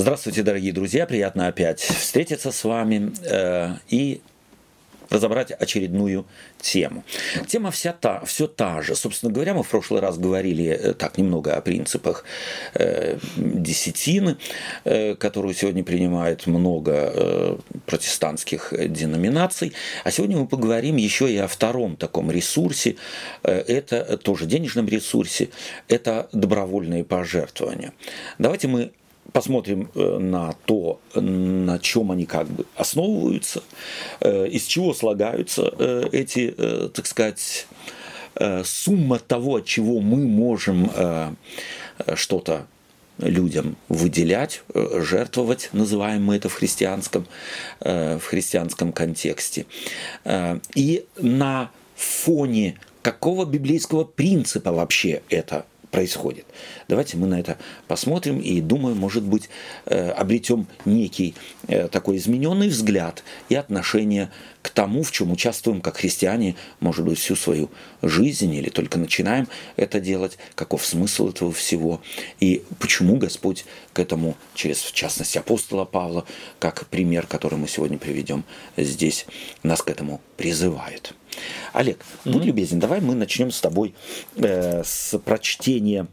Здравствуйте, дорогие друзья! Приятно опять встретиться с вами э, и разобрать очередную тему. Тема вся та, все та же. Собственно говоря, мы в прошлый раз говорили э, так немного о принципах э, десятины, э, которую сегодня принимают много э, протестантских деноминаций. А сегодня мы поговорим еще и о втором таком ресурсе. Э, это тоже денежном ресурсе. Это добровольные пожертвования. Давайте мы посмотрим э, на то, на чем они как бы основываются, э, из чего слагаются э, эти, так сказать, сумма того, от чего мы можем что-то людям выделять, жертвовать, называем мы это в христианском, в христианском контексте. И на фоне какого библейского принципа вообще это происходит. Давайте мы на это посмотрим и, думаю, может быть, э, обретем некий э, такой измененный взгляд и отношение к тому, в чем участвуем как христиане, может быть, всю свою жизнь или только начинаем это делать, каков смысл этого всего и почему Господь к этому, через, в частности, апостола Павла, как пример, который мы сегодня приведем здесь, нас к этому призывает. Олег, mm-hmm. будь любезен, давай мы начнем с тобой э, с прочтения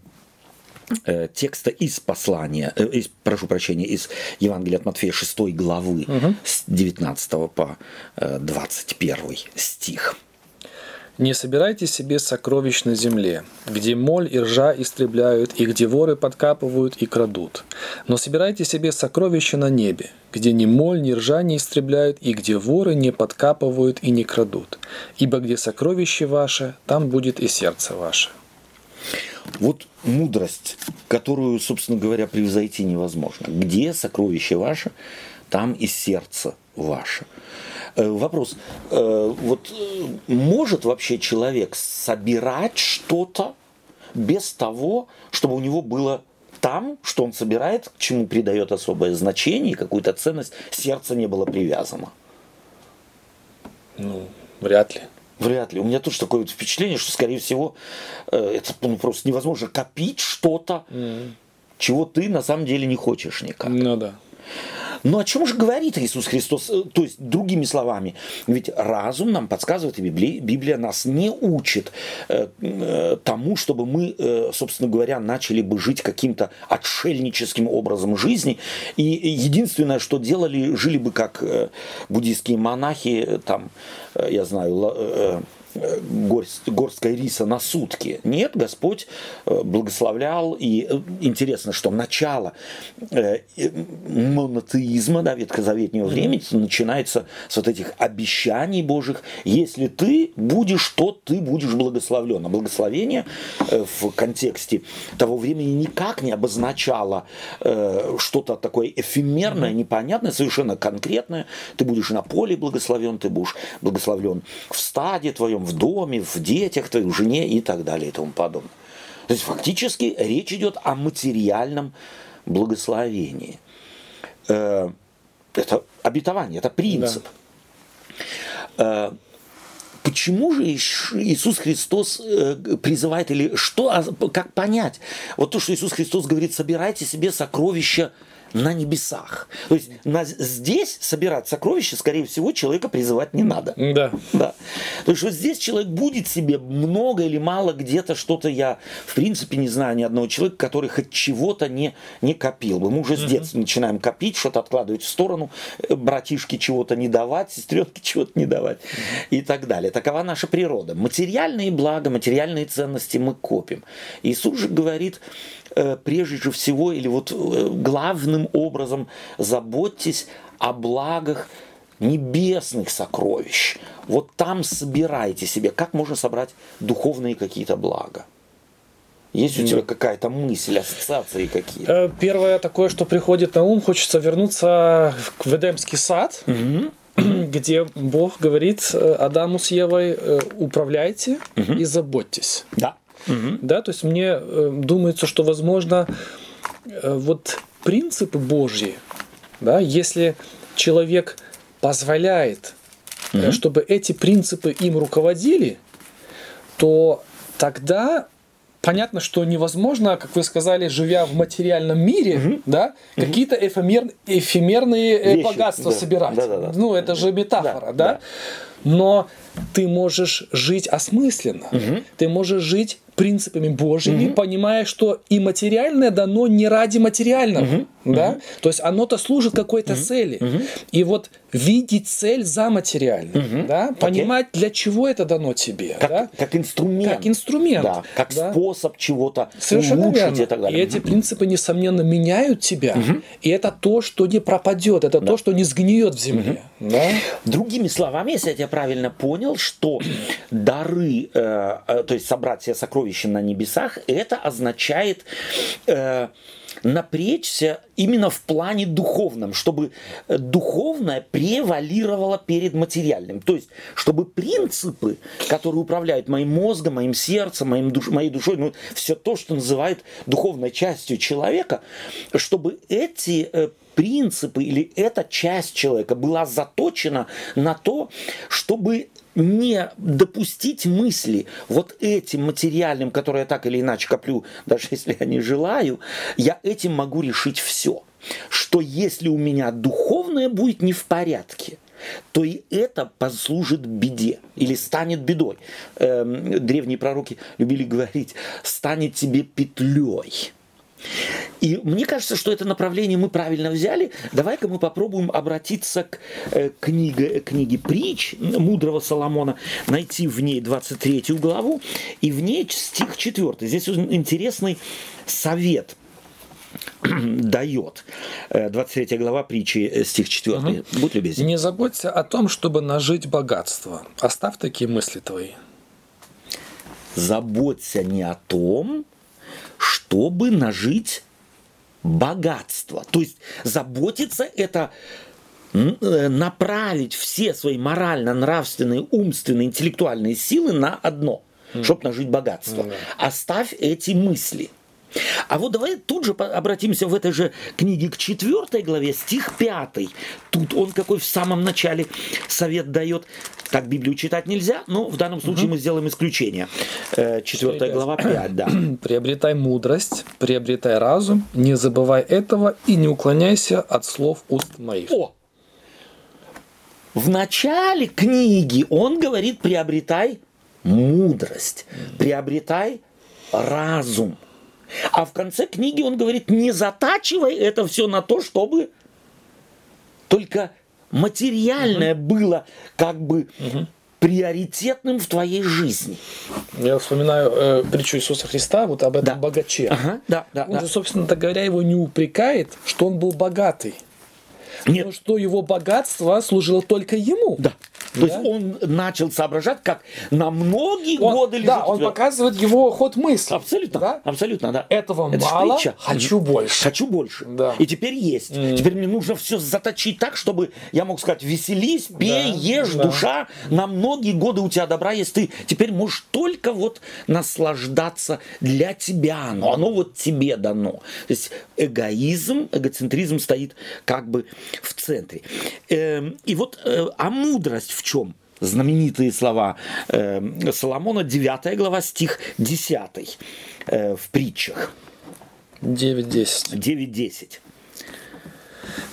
э, текста из послания, э, из, прошу прощения, из Евангелия от Матфея 6 главы угу. с 19 по э, 21 стих. Не собирайте себе сокровищ на земле, где моль и ржа истребляют, и где воры подкапывают и крадут. Но собирайте себе сокровища на небе, где ни моль, ни ржа не истребляют, и где воры не подкапывают и не крадут. Ибо где сокровище ваше, там будет и сердце ваше. Вот мудрость, которую, собственно говоря, превзойти невозможно. Где сокровище ваше, там и сердце ваше. Э, вопрос. Э, вот э, может вообще человек собирать что-то без того, чтобы у него было там, что он собирает, к чему придает особое значение какую-то ценность, сердце не было привязано? Ну, вряд ли. Вряд ли. У меня тоже такое вот впечатление, что, скорее всего, это ну, просто невозможно копить что-то, mm. чего ты на самом деле не хочешь никак. Ну да. Но о чем же говорит Иисус Христос? Э, то есть, другими словами, ведь разум нам подсказывает, и Библия, Библия нас не учит э, э, тому, чтобы мы, собственно говоря, начали бы жить каким-то отшельническим образом жизни. И единственное, что делали, жили бы как буддийские монахи, там, я знаю, горсть, горсткой риса на сутки. Нет, Господь э, благословлял. И э, интересно, что начало э, монотеизма, да, ветхозаветнего времени начинается с вот этих обещаний Божьих. Если ты будешь, то ты будешь благословлен. А благословение в контексте того времени никак не обозначало что-то такое эфемерное, непонятное, совершенно конкретное. Ты будешь на поле благословен, ты будешь благословлен в стаде твоем, в доме, в детях, твоей жене и так далее и тому подобное. То есть фактически речь идет о материальном благословении. Э, это обетование, это принцип. Да. Э, почему же Иисус Христос э, призывает, или что, а, как понять? Вот то, что Иисус Христос говорит, собирайте себе сокровища на небесах. То есть на, здесь собирать сокровища, скорее всего, человека призывать не надо. Да. да. То есть вот здесь человек будет себе много или мало где-то что-то я, в принципе, не знаю ни одного человека, который хоть чего-то не, не копил. Мы уже с детства начинаем копить, что-то откладывать в сторону, э, братишке чего-то не давать, сестренке чего-то не давать и так далее. Такова наша природа. Материальные блага, материальные ценности мы копим. Иисус же говорит, прежде всего или вот э, главным образом заботьтесь о благах небесных сокровищ. Вот там собирайте себе. Как можно собрать духовные какие-то блага? Есть у тебя какая-то мысль, ассоциации какие-то? Э, первое такое, что приходит на ум, хочется вернуться в Эдемский сад, угу. где Бог говорит Адаму с Евой, управляйте угу. и заботьтесь. Да. Угу. Да, то есть мне э, думается, что возможно э, вот принципы Божьи, да, если человек позволяет, угу. чтобы эти принципы им руководили, то тогда понятно, что невозможно, как вы сказали, живя в материальном мире, угу. да, угу. какие-то эфемер, эфемерные Вещи, богатства да. собирать. Да, да, да. Ну, это же метафора, да? да? да. Но ты можешь жить осмысленно, угу. ты можешь жить принципами Божьими, угу. понимая, что и материальное дано не ради материального, угу. да, угу. то есть оно-то служит какой-то угу. цели, угу. и вот видеть цель за материальным, угу. да, понимать для чего это дано тебе, как, да, как инструмент, как инструмент, да, как да. способ чего-то Совершенно улучшить верно. и так далее. И эти принципы несомненно меняют тебя, угу. и это то, что не пропадет, это да. то, что не сгниет в земле, угу. да. Другими словами, если я тебя правильно понял, что дары, э, э, то есть собрать все сокровища на небесах, это означает э, напрячься именно в плане духовном, чтобы духовное превалировало перед материальным. То есть, чтобы принципы, которые управляют моим мозгом, моим сердцем, моим душ, моей душой, ну, все то, что называют духовной частью человека, чтобы эти э, принципы или эта часть человека была заточена на то, чтобы не допустить мысли вот этим материальным, которые я так или иначе коплю, даже если я не желаю, я этим могу решить все. Что если у меня духовное будет не в порядке, то и это послужит беде или станет бедой. Эм, древние пророки любили говорить, станет тебе петлей. И мне кажется, что это направление мы правильно взяли. Давай-ка мы попробуем обратиться к э, книге, книге притч мудрого Соломона, найти в ней 23 главу и в ней стих 4. Здесь интересный совет дает. 23 э, глава притчи, э, стих 4. Угу. Будь любезен. Не заботься о том, чтобы нажить богатство. Оставь такие мысли твои. Заботься не о том, чтобы нажить богатство. То есть заботиться это э, направить все свои морально-нравственные, умственные, интеллектуальные силы на одно, mm. чтобы нажить богатство. Mm. Оставь эти мысли. А вот давай тут же обратимся в этой же книге к четвертой главе, стих пятый. Тут он какой в самом начале совет дает. Так Библию читать нельзя, но в данном случае угу. мы сделаем исключение. Э, четвертая глава 5, да. Приобретай мудрость, приобретай разум, не забывай этого и не уклоняйся от слов уст моих. О! В начале книги он говорит, приобретай мудрость, приобретай разум. А в конце книги он говорит, не затачивай это все на то, чтобы только материальное угу. было как бы угу. приоритетным в твоей жизни. Я вспоминаю э, притчу Иисуса Христа вот об этом да. богаче. Ага, да, да, он да. же, собственно говоря, его не упрекает, что он был богатый. Нет. Но что его богатство служило только ему. Да. То да? есть он начал соображать, как на многие он, годы лежит. Да, он показывает его ход мысли. Абсолютно, да? абсолютно, да. Этого Это мало, хочу больше. Хочу больше. Да. И теперь есть. Mm. Теперь мне нужно все заточить так, чтобы я мог сказать, веселись, пей, да. ешь, да. душа, на многие годы у тебя добра есть. Ты теперь можешь только вот наслаждаться для тебя. Но оно вот тебе дано. То есть эгоизм, эгоцентризм стоит как бы в центре. Эм, и вот, э, а мудрость в чем? знаменитые слова э, Соломона, 9 глава, стих 10 э, в притчах. 9.10. 9.10.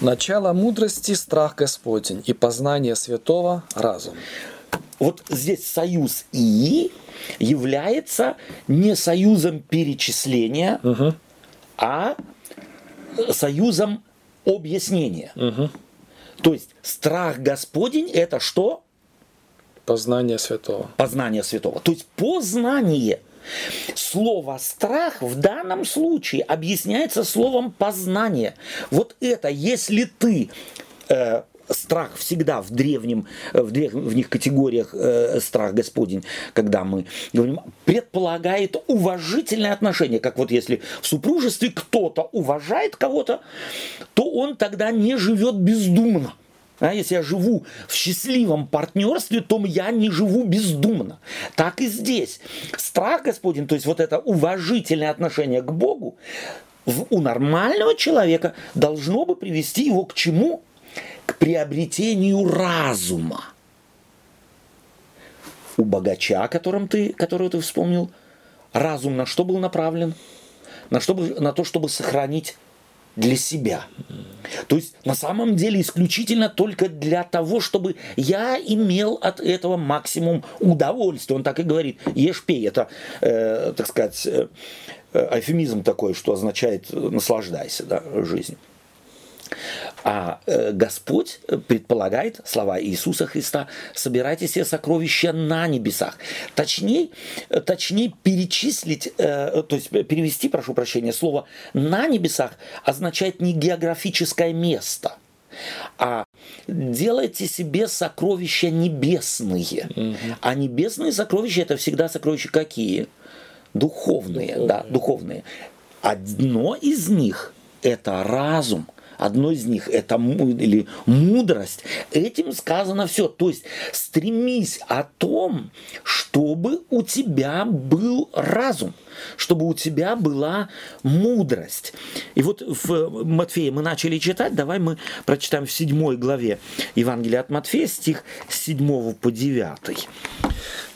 Начало мудрости – страх Господень, и познание святого – разум. Вот здесь союз «и» является не союзом перечисления, угу. а союзом объяснения. Угу. То есть страх Господень это что? Познание святого. Познание святого. То есть познание. Слово страх в данном случае объясняется словом познание. Вот это, если ты э, страх всегда в древнем, в древних категориях э, страх Господень, когда мы говорим, предполагает уважительное отношение, как вот если в супружестве кто-то уважает кого-то, то он тогда не живет бездумно. А если я живу в счастливом партнерстве, то я не живу бездумно. Так и здесь. Страх Господень, то есть вот это уважительное отношение к Богу, у нормального человека должно бы привести его к чему? К приобретению разума. У богача, которым ты, которого ты вспомнил, разум на что был направлен? На, чтобы, на то, чтобы сохранить для себя. То есть на самом деле исключительно только для того, чтобы я имел от этого максимум удовольствия. Он так и говорит, ешь, пей. Это, э, так сказать, э, эфемизм такой, что означает наслаждайся да, жизнью. А э, Господь предполагает слова Иисуса Христа, собирайте себе сокровища на небесах. Точнее, точнее перечислить, э, то есть перевести, прошу прощения, слово на небесах означает не географическое место, а делайте себе сокровища небесные. Угу. А небесные сокровища это всегда сокровища какие? Духовные, духовные. да, духовные. Одно из них это разум. Одно из них это или мудрость. Этим сказано все. То есть стремись о том, чтобы у тебя был разум, чтобы у тебя была мудрость. И вот в Матфея мы начали читать, давай мы прочитаем в седьмой главе Евангелия от Матфея, стих с 7 по 9.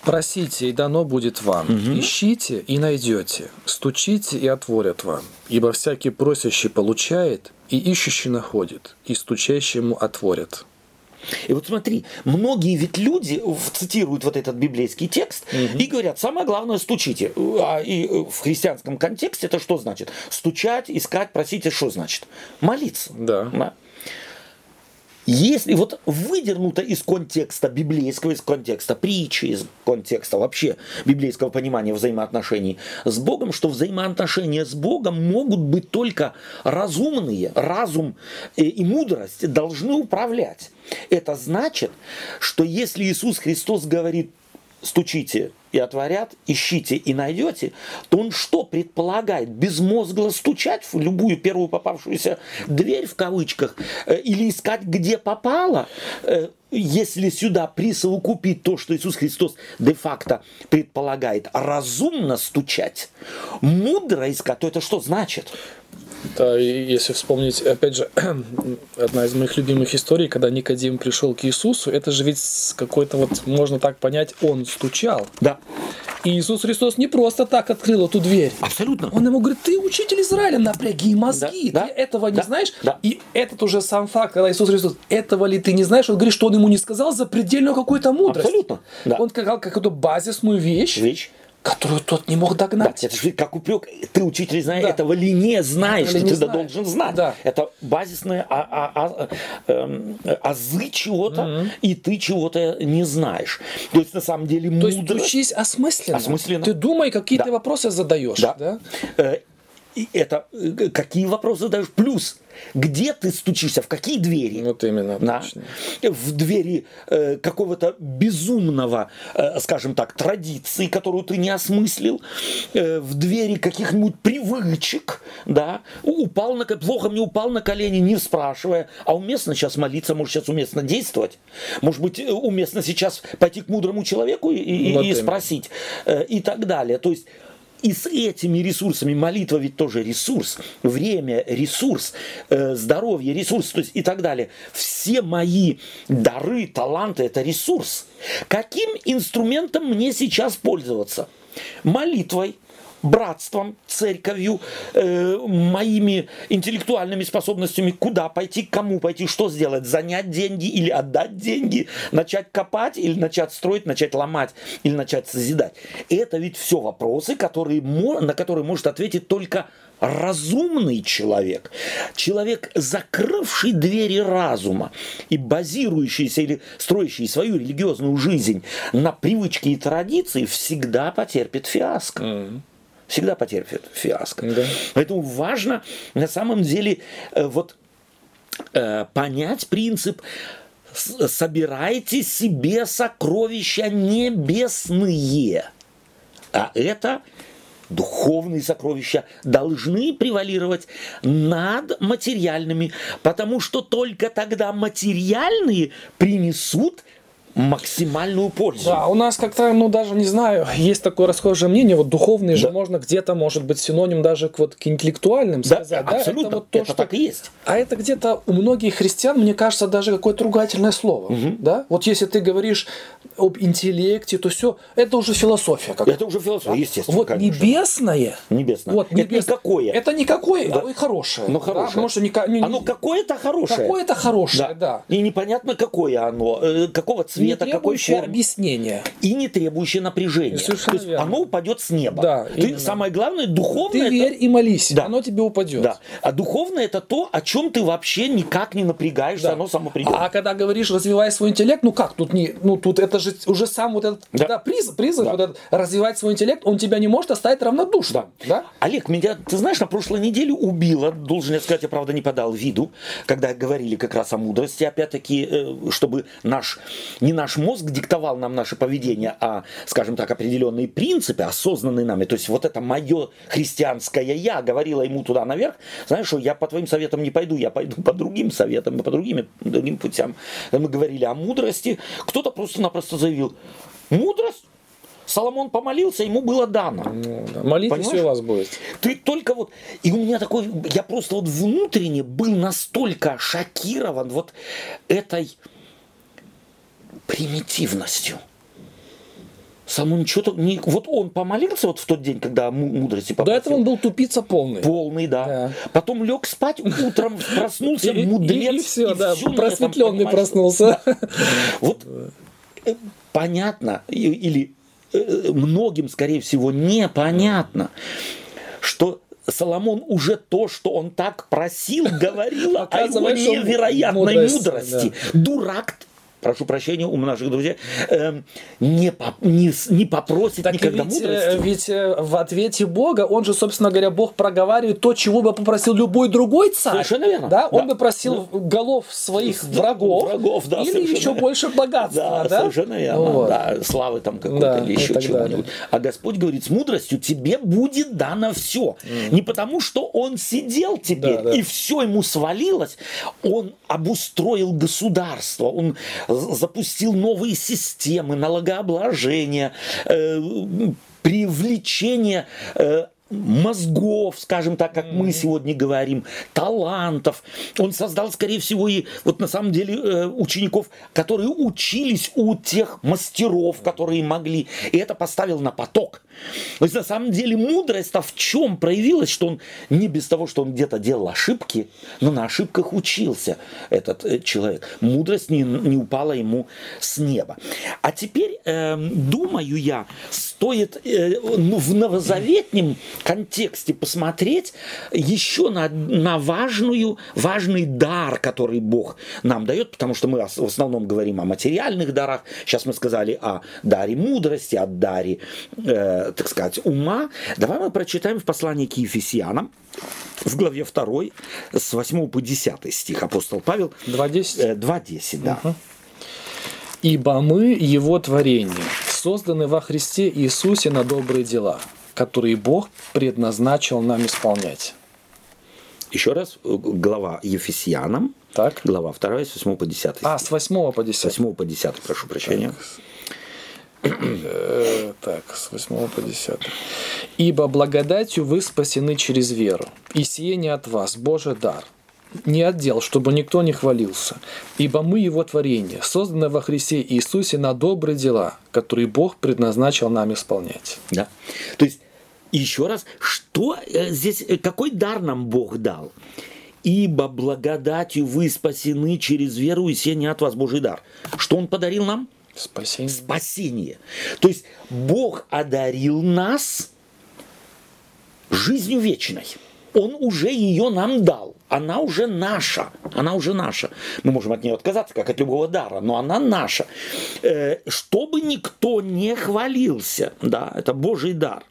Просите, и дано будет вам. Угу. Ищите, и найдете. Стучите, и отворят вам. Ибо всякий просящий получает, и ищущий находит, и стучащему отворят. И вот смотри, многие ведь люди цитируют вот этот библейский текст угу. и говорят, самое главное, стучите. А и в христианском контексте это что значит? Стучать, искать, просить, это что значит? Молиться. Да. да. Если вот выдернуто из контекста библейского, из контекста притчи, из контекста вообще библейского понимания взаимоотношений с Богом, что взаимоотношения с Богом могут быть только разумные, разум и мудрость должны управлять. Это значит, что если Иисус Христос говорит стучите и отворят, ищите и найдете, то он что предполагает? Безмозгло стучать в любую первую попавшуюся дверь в кавычках э, или искать, где попало? Э, если сюда присовокупить то, что Иисус Христос де-факто предполагает, разумно стучать, мудро искать, то это что значит? Да, и если вспомнить, опять же, одна из моих любимых историй, когда Никодим пришел к Иисусу, это же ведь какой-то вот, можно так понять, он стучал. Да. И Иисус Христос не просто так открыл эту дверь. Абсолютно. Он ему говорит, ты учитель Израиля, напряги мозги. Да, ты да, этого не да, знаешь? Да. И этот уже сам факт, когда Иисус Христос, этого ли ты не знаешь, он говорит, что он ему не сказал за предельную какую-то мудрость. Абсолютно. Да. Он сказал какую-то базисную вещь. Вещь которую тот не мог догнать. Да, это же как упрек. Ты, учитель, знаешь, да. этого ли не знаешь, что ты знаешь. должен знать. Да. Это базисные а, а, а, а, азы чего-то, угу. и ты чего-то не знаешь. То есть, на самом деле, мудрость... То есть, учись осмысленно. осмысленно. Ты думай, какие да. ты вопросы задаешь. Да. да? И это э, какие вопросы задаешь? Плюс, где ты стучишься, в какие двери? Вот именно. Да? В двери э, какого-то безумного, э, скажем так, традиции, которую ты не осмыслил, э, в двери каких-нибудь привычек, да, упал на, плохо мне упал на колени, не спрашивая, а уместно сейчас молиться, может сейчас уместно действовать, может быть э, уместно сейчас пойти к мудрому человеку и, вот и спросить э, и так далее. То есть и с этими ресурсами, молитва ведь тоже ресурс, время ресурс, э, здоровье ресурс, то есть и так далее. Все мои дары, таланты это ресурс. Каким инструментом мне сейчас пользоваться? Молитвой, братством, церковью, э, моими интеллектуальными способностями, куда пойти, кому пойти, что сделать, занять деньги или отдать деньги, начать копать или начать строить, начать ломать или начать созидать. Это ведь все вопросы, которые, на которые может ответить только разумный человек, человек, закрывший двери разума и базирующийся или строящий свою религиозную жизнь на привычке и традиции, всегда потерпит фиаско. Mm-hmm всегда потерпит фиаско. Да. Поэтому важно на самом деле э, вот э, понять принцип собирайте себе сокровища небесные. А это духовные сокровища должны превалировать над материальными, потому что только тогда материальные принесут максимальную пользу. Да, у нас как-то, ну даже не знаю, есть такое расхожее мнение, вот духовный да. же можно где-то, может быть, синоним даже к, вот, к интеллектуальным да, сказать. Да, абсолютно, это, вот то, это что... так и есть. А это где-то у многих христиан, мне кажется, даже какое-то ругательное слово. Угу. Да? Вот если ты говоришь, об интеллекте, то все, это уже философия. Как это уже философия, естественно. Вот конечно. небесное, Небесное. Вот, это небес- никакое. Это никакое, Да. а и хорошее. Но да, хорошее. потому что ника- не- Оно какое-то хорошее. какое-то хорошее, да. И непонятно, какое оно, э, какого Не какой требующее формы. объяснения. И не требующее напряжения. Совершенно То есть верно. оно упадет с неба. Да, Ты, именно. самое главное, духовное. Ты это- верь и молись, Да. оно тебе упадет. Да. А духовное это то, о чем ты вообще никак не напрягаешься, Да. оно само придет. А когда говоришь, развивай свой интеллект, ну как, тут не, ну тут это же уже сам вот этот Да. да. приз, призыв, Да. вот этот, развивать свой интеллект, он тебя не может оставить равнодушным. Да. Олег, меня, ты знаешь, на прошлой неделе убило, должен я сказать, я правда не подал виду, когда говорили как раз о мудрости, опять-таки, э, чтобы наш, не наш мозг диктовал нам наше поведение, а, скажем так, определенные принципы, осознанные нами. То есть вот это мое христианское я говорила ему туда наверх, знаешь, что я по твоим советам не пойду, я пойду по другим советам, по другим, другим путям. Мы говорили о мудрости, кто-то просто-напросто заявил, мудрость? Соломон помолился, ему было дано. Ну, да. Молитесь, Понимаешь? у вас будет. Ты только вот... И у меня такой... Я просто вот внутренне был настолько шокирован вот этой примитивностью. Соломон что-то... Не... Вот он помолился вот в тот день, когда му- мудрости До попросил. этого он был тупица полный. Полный, да. Да. Потом лег спать, утром проснулся, И- и- мудрец. И, все, да, на этом, просветленный понимаешь? проснулся. Вот э, понятно, и- или э, многим, скорее всего, непонятно, что Соломон уже то, что он так просил, говорило о его невероятной мудрость, мудрости. Дурак, прошу прощения у наших друзей, эм, не, по- не не попросит Так никогда ведь, э, мудрости. ведь э, в ответе Бога, он же, собственно говоря, Бог проговаривает то, чего бы попросил любой другой царь. Совершенно верно. Да? Он Да. бы просил голов своих Да, врагов, врагов, да, или еще верно. больше богатства. Да, Да, совершенно верно. Вот. Да, славы там какой-то Да, или еще чего-нибудь. А Господь говорит, с мудростью тебе будет дано все. Не потому, что Он сидел теперь Да, да. и все ему свалилось. Он обустроил государство, он запустил новые системы налогообложения, э, привлечение э, мозгов, скажем так, как мы сегодня говорим, талантов. Он создал, скорее всего, и вот на самом деле э, учеников, которые учились у тех мастеров, которые могли. И это поставил на поток. То есть на самом деле мудрость-то в чем проявилась, что он не без того, что он где-то делал ошибки, но на ошибках учился этот э, человек. Мудрость не, не упала ему с неба. А теперь, эм, думаю я, стоит э, ну, в новозаветнем контексте посмотреть еще на, на важную, важный дар, который Бог нам дает, потому что мы в основном говорим о материальных дарах. Сейчас мы сказали о даре мудрости, о даре, э, так сказать, ума. Давай мы прочитаем в послании к Ефесянам, в главе 2, с 8 по 10 стих, апостол Павел. 2.10. Э, 2.10, да. Ибо мы Его творение, созданы во Христе Иисусе на добрые дела, которые Бог предназначил нам исполнять. Еще раз, э, глава Ефесянам, Так? глава 2, с 8 по 10 стих. А, с 8 по С 10. 8 по 10, прошу прощения. Э, так, с 8 по 10. «Ибо благодатью вы спасены через веру, и сие не от вас, Божий дар, не от дел, чтобы никто не хвалился. Ибо мы Его творение, созданы во Христе Иисусе на добрые дела, которые Бог предназначил нам исполнять». Да. То есть, еще раз, что э, здесь, э, какой дар нам Бог дал? Ибо благодатью вы спасены через веру, и все не от вас Божий дар. Что Он подарил нам? Спасение. Спасение. То есть, Бог одарил нас жизнью вечной. Он уже ее нам дал. Она уже наша. Она уже наша. Мы можем от нее отказаться, как от любого дара, но она наша. Э, Чтобы никто не хвалился. Да, это Божий дар.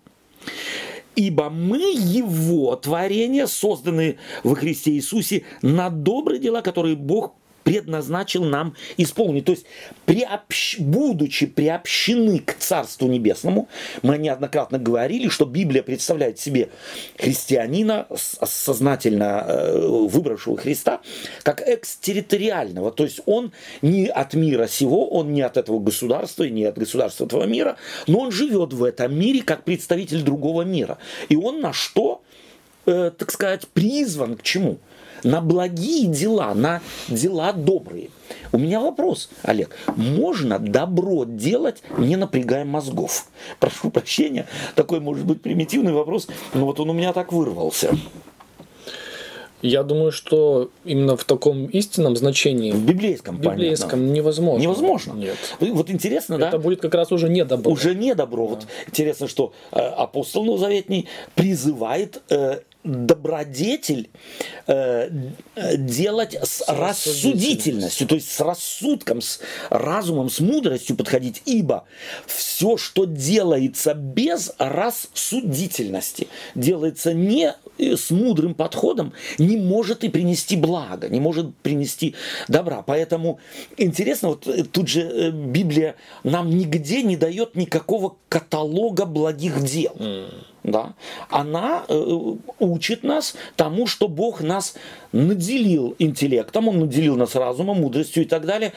Ибо мы Его творение, созданы во Христе Иисусе на добрые дела, которые Бог предназначил нам исполнить. То есть, приобщ- будучи приобщены к Царству Небесному, мы неоднократно говорили, что Библия представляет себе христианина, сознательно э, выбравшего Христа, как экстерриториального. То есть, он не от мира сего, он не от этого государства, и не от государства этого мира, но он живет в этом мире как представитель другого мира. И он на что, э, так сказать, призван к чему? На благие дела, на дела добрые. У меня вопрос, Олег. Можно добро делать, не напрягая мозгов? Прошу прощения, такой может быть примитивный вопрос, но вот он у меня так вырвался. Я думаю, что именно в таком истинном значении, В библейском, в библейском понятно. невозможно. Невозможно. Нет. Вот интересно, да? Это будет как раз уже не добро. Уже не добро. Вот интересно, что э, апостол Новозаветний призывает э, добродетель э, делать с рассудительностью, то есть с рассудком, с разумом, с мудростью подходить, ибо все, что делается без рассудительности, делается не э, с мудрым подходом, не может и принести благо, не может принести добра. Поэтому интересно, вот э, тут же э, Библия нам нигде не дает никакого каталога благих дел да, она э, учит нас тому, что Бог нас наделил интеллектом, Он наделил нас разумом, мудростью и так далее,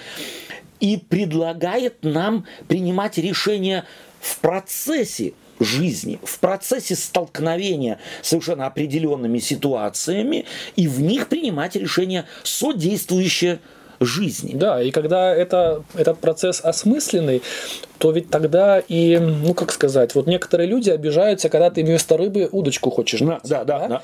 и предлагает нам принимать решения в процессе жизни, в процессе столкновения с совершенно определенными ситуациями и в них принимать решения содействующие жизни. Да, и когда это, этот процесс осмысленный, то ведь тогда и, ну как сказать, вот некоторые люди обижаются, когда ты вместо рыбы удочку хочешь. Да, да, да, да.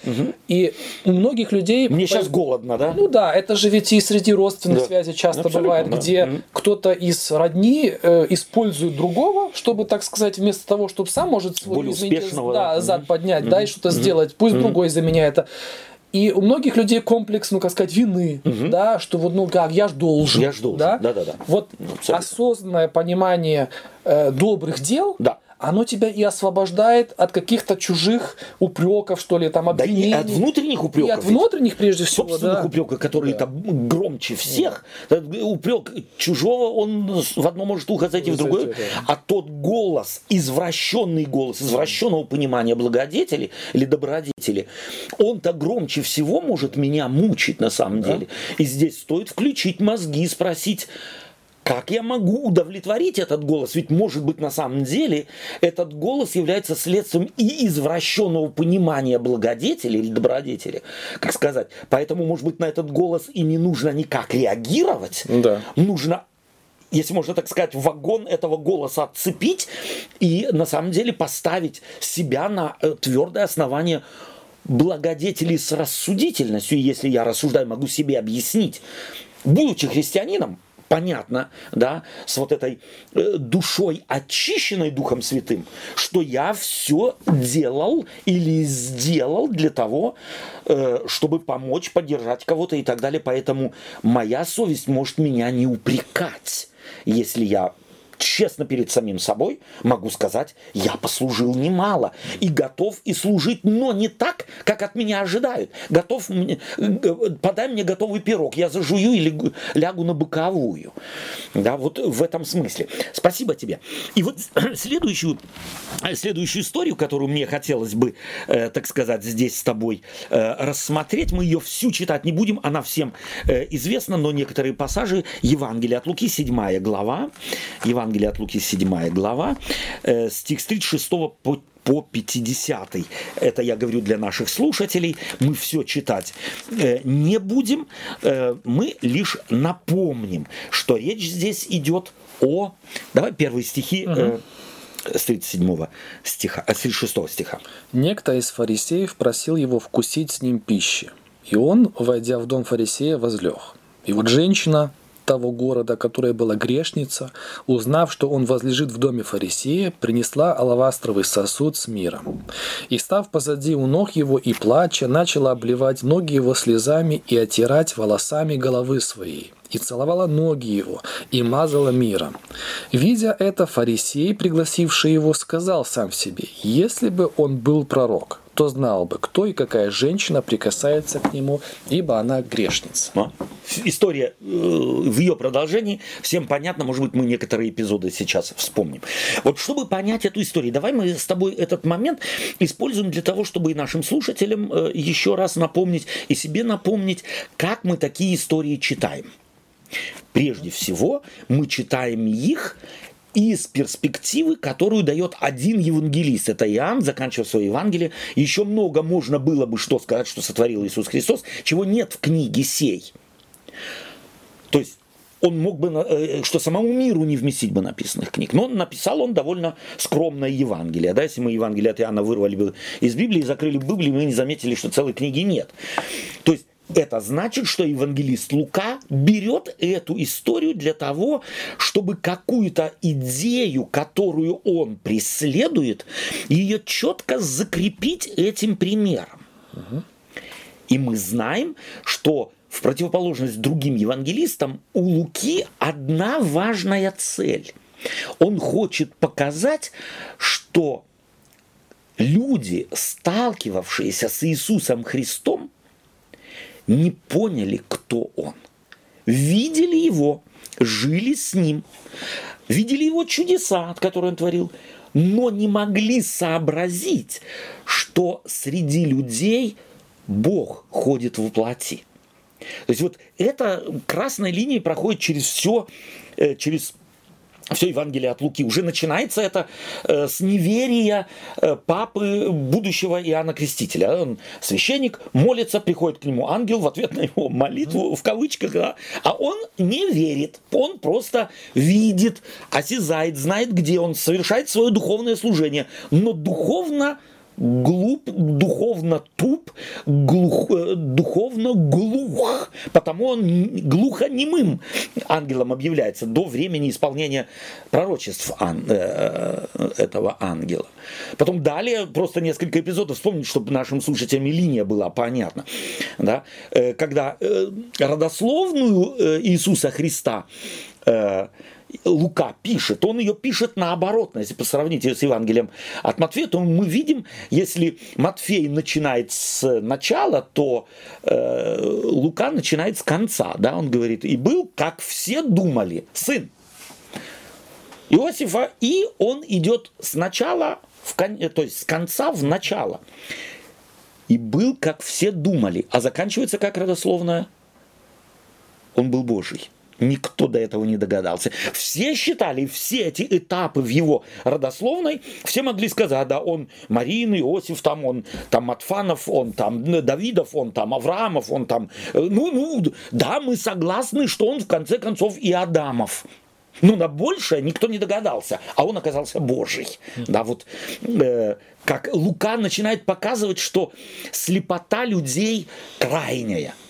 И у многих людей... Мне сейчас голодно, да? Ну да, это же ведь и среди родственных Да. связей часто Абсолютно, бывает, да. где Мгм. кто-то из родни э, использует другого, чтобы, так сказать, вместо того, чтобы сам может свой, Более извините, успешного, да, да. зад поднять, да, и что-то сделать, пусть другой за меня это. И у многих людей комплекс, ну, как сказать, вины, да, что вот, ну, как, я ж должен. Я ж должен, да? да-да-да. Вот Абсолютно. осознанное понимание э, добрых дел, Да. Оно тебя и освобождает от каких-то чужих упреков, что ли, там, Да и обвинений. от внутренних упреков. И от внутренних, прежде всего, собственных да. упреков, которые там громче всех. Упрек чужого, он в одно может ухо зайти, в другое. Да. А тот голос, извращенный голос, извращенного понимания благодетели или добродетели, он-то громче всего может меня мучить на самом деле. И здесь стоит включить мозги и спросить, как я могу удовлетворить этот голос? Ведь, может быть, на самом деле этот голос является следствием и извращенного понимания благодетеля или добродетели, как сказать. Поэтому, может быть, на этот голос и не нужно никак реагировать. Да. Нужно если можно так сказать, вагон этого голоса отцепить и на самом деле поставить себя на э, твердое основание благодетелей с рассудительностью, И если я рассуждаю, могу себе объяснить, будучи христианином, понятно, да, с вот этой э, душой очищенной Духом Святым, что я все делал или сделал для того, э, чтобы помочь, поддержать кого-то и так далее. Поэтому моя совесть может меня не упрекать, если я честно перед самим собой могу сказать, я послужил немало и готов и служить, но не так, как от меня ожидают. Готов мне, э, подай мне готовый пирог, я зажую или лягу на боковую. Да, вот в этом смысле. Спасибо тебе. И вот следующую, э, следующую историю, которую мне хотелось бы, э, так сказать, здесь с тобой рассмотреть, мы ее всю читать не будем, она всем известна, но некоторые пассажи Евангелия от Луки, 7 глава, Евангелие от Луки, 7 глава, э, стих с 36 по по 50. Это я говорю для наших слушателей. Мы все читать э, не будем. Э, мы лишь напомним, что речь здесь идет о... Давай первые стихи э, с 37 стиха, с 36 стиха. Некто из фарисеев просил его вкусить с ним пищи. И он, войдя в дом фарисея, возлег. И вот женщина того города, которая была грешница, узнав, что он возлежит в доме фарисея, принесла алавастровый сосуд с миром. И, став позади у ног его и плача, начала обливать ноги его слезами и отирать волосами головы своей и целовала ноги его, и мазала миром. Видя это, фарисей, пригласивший его, сказал сам себе, если бы он был пророк, то знал бы, кто и какая женщина прикасается к нему, ибо она грешница. А? История э, в ее продолжении. Всем понятно, может быть, мы некоторые эпизоды сейчас вспомним. Вот чтобы понять эту историю, давай мы с тобой этот момент используем для того, чтобы и нашим слушателям э, еще раз напомнить и себе напомнить, как мы такие истории читаем. Прежде всего, мы читаем их из перспективы, которую дает один евангелист. Это Иоанн, заканчивая свое Евангелие. Еще много можно было бы что сказать, что сотворил Иисус Христос, чего нет в книге сей. То есть он мог бы, э, что самому миру не вместить бы написанных книг. Но написал он довольно скромное Евангелие. Да, если мы Евангелие от Иоанна вырвали бы из Библии, закрыли бы Библию, мы не заметили, что целой книги нет. То есть это значит, что евангелист Лука берет эту историю для того, чтобы какую-то идею, которую он преследует, ее четко закрепить этим примером. И мы знаем, что в противоположность другим евангелистам, у Луки одна важная цель. Он хочет показать, что люди, сталкивавшиеся с Иисусом Христом, не поняли, кто он. Видели его, жили с ним, видели его чудеса, которые он творил, но не могли сообразить, что среди людей Бог ходит в плоти. То есть вот эта красная линия проходит через все, э, через все Евангелие от Луки. Уже начинается это э, с неверия э, папы будущего Иоанна Крестителя. Он священник, молится, приходит к нему ангел в ответ на его молитву, в кавычках, да, а он не верит. Он просто видит, осязает, знает, где он, совершает свое духовное служение. Но духовно глуп, духовно туп, глух, э, духовно глух, потому он глухонемым ангелом объявляется до времени исполнения пророчеств ан, э, э, этого ангела. Потом далее просто несколько эпизодов вспомнить, чтобы нашим слушателям линия была понятна. Да? Когда родословную Иисуса Христа Лука пишет, он ее пишет наоборот. Если посравнить ее с Евангелием от Матфея, то мы видим, если Матфей начинает с начала, то э, Лука начинает с конца. Да? Он говорит, и был, как все думали, сын Иосифа, и он идет сначала, в кон... то есть с конца в начало. И был, как все думали, а заканчивается как родословное. Он был Божий. Никто до этого не догадался. Все считали, все эти этапы в его родословной, все могли сказать, да, он Марин, Иосиф, там он там Матфанов, он там Давидов, он там Авраамов, он там, э, ну, ну, да, мы согласны, что он в конце концов и Адамов. Но на большее никто не догадался, а он оказался Божий. Да, вот э, как Лука начинает показывать, что слепота людей крайняя –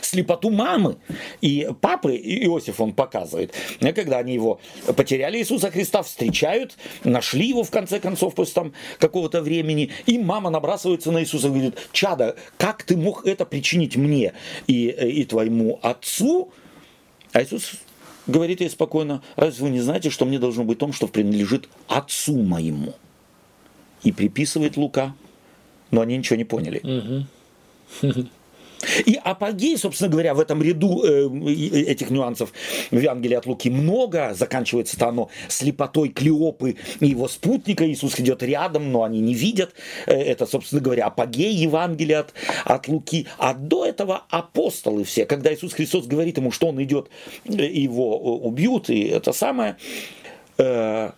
слепоту мамы и папы Иосиф он показывает. Когда они его потеряли, Иисуса Христа встречают, нашли его в конце концов после там какого-то времени, и мама набрасывается на Иисуса и говорит, чада, как ты мог это причинить мне и, и твоему отцу? А Иисус говорит ей спокойно, разве вы не знаете, что мне должно быть том, что принадлежит отцу моему? И приписывает Лука, но они ничего не поняли. И апогей, собственно говоря, в этом ряду э, этих нюансов в Евангелии от Луки много. Заканчивается-то оно слепотой Клеопы и его спутника. Иисус идет рядом, но они не видят. Э, это, собственно говоря, апогей Евангелия от, от Луки. А до этого апостолы все, когда Иисус Христос говорит ему, что он идет, э, его убьют, и это самое, то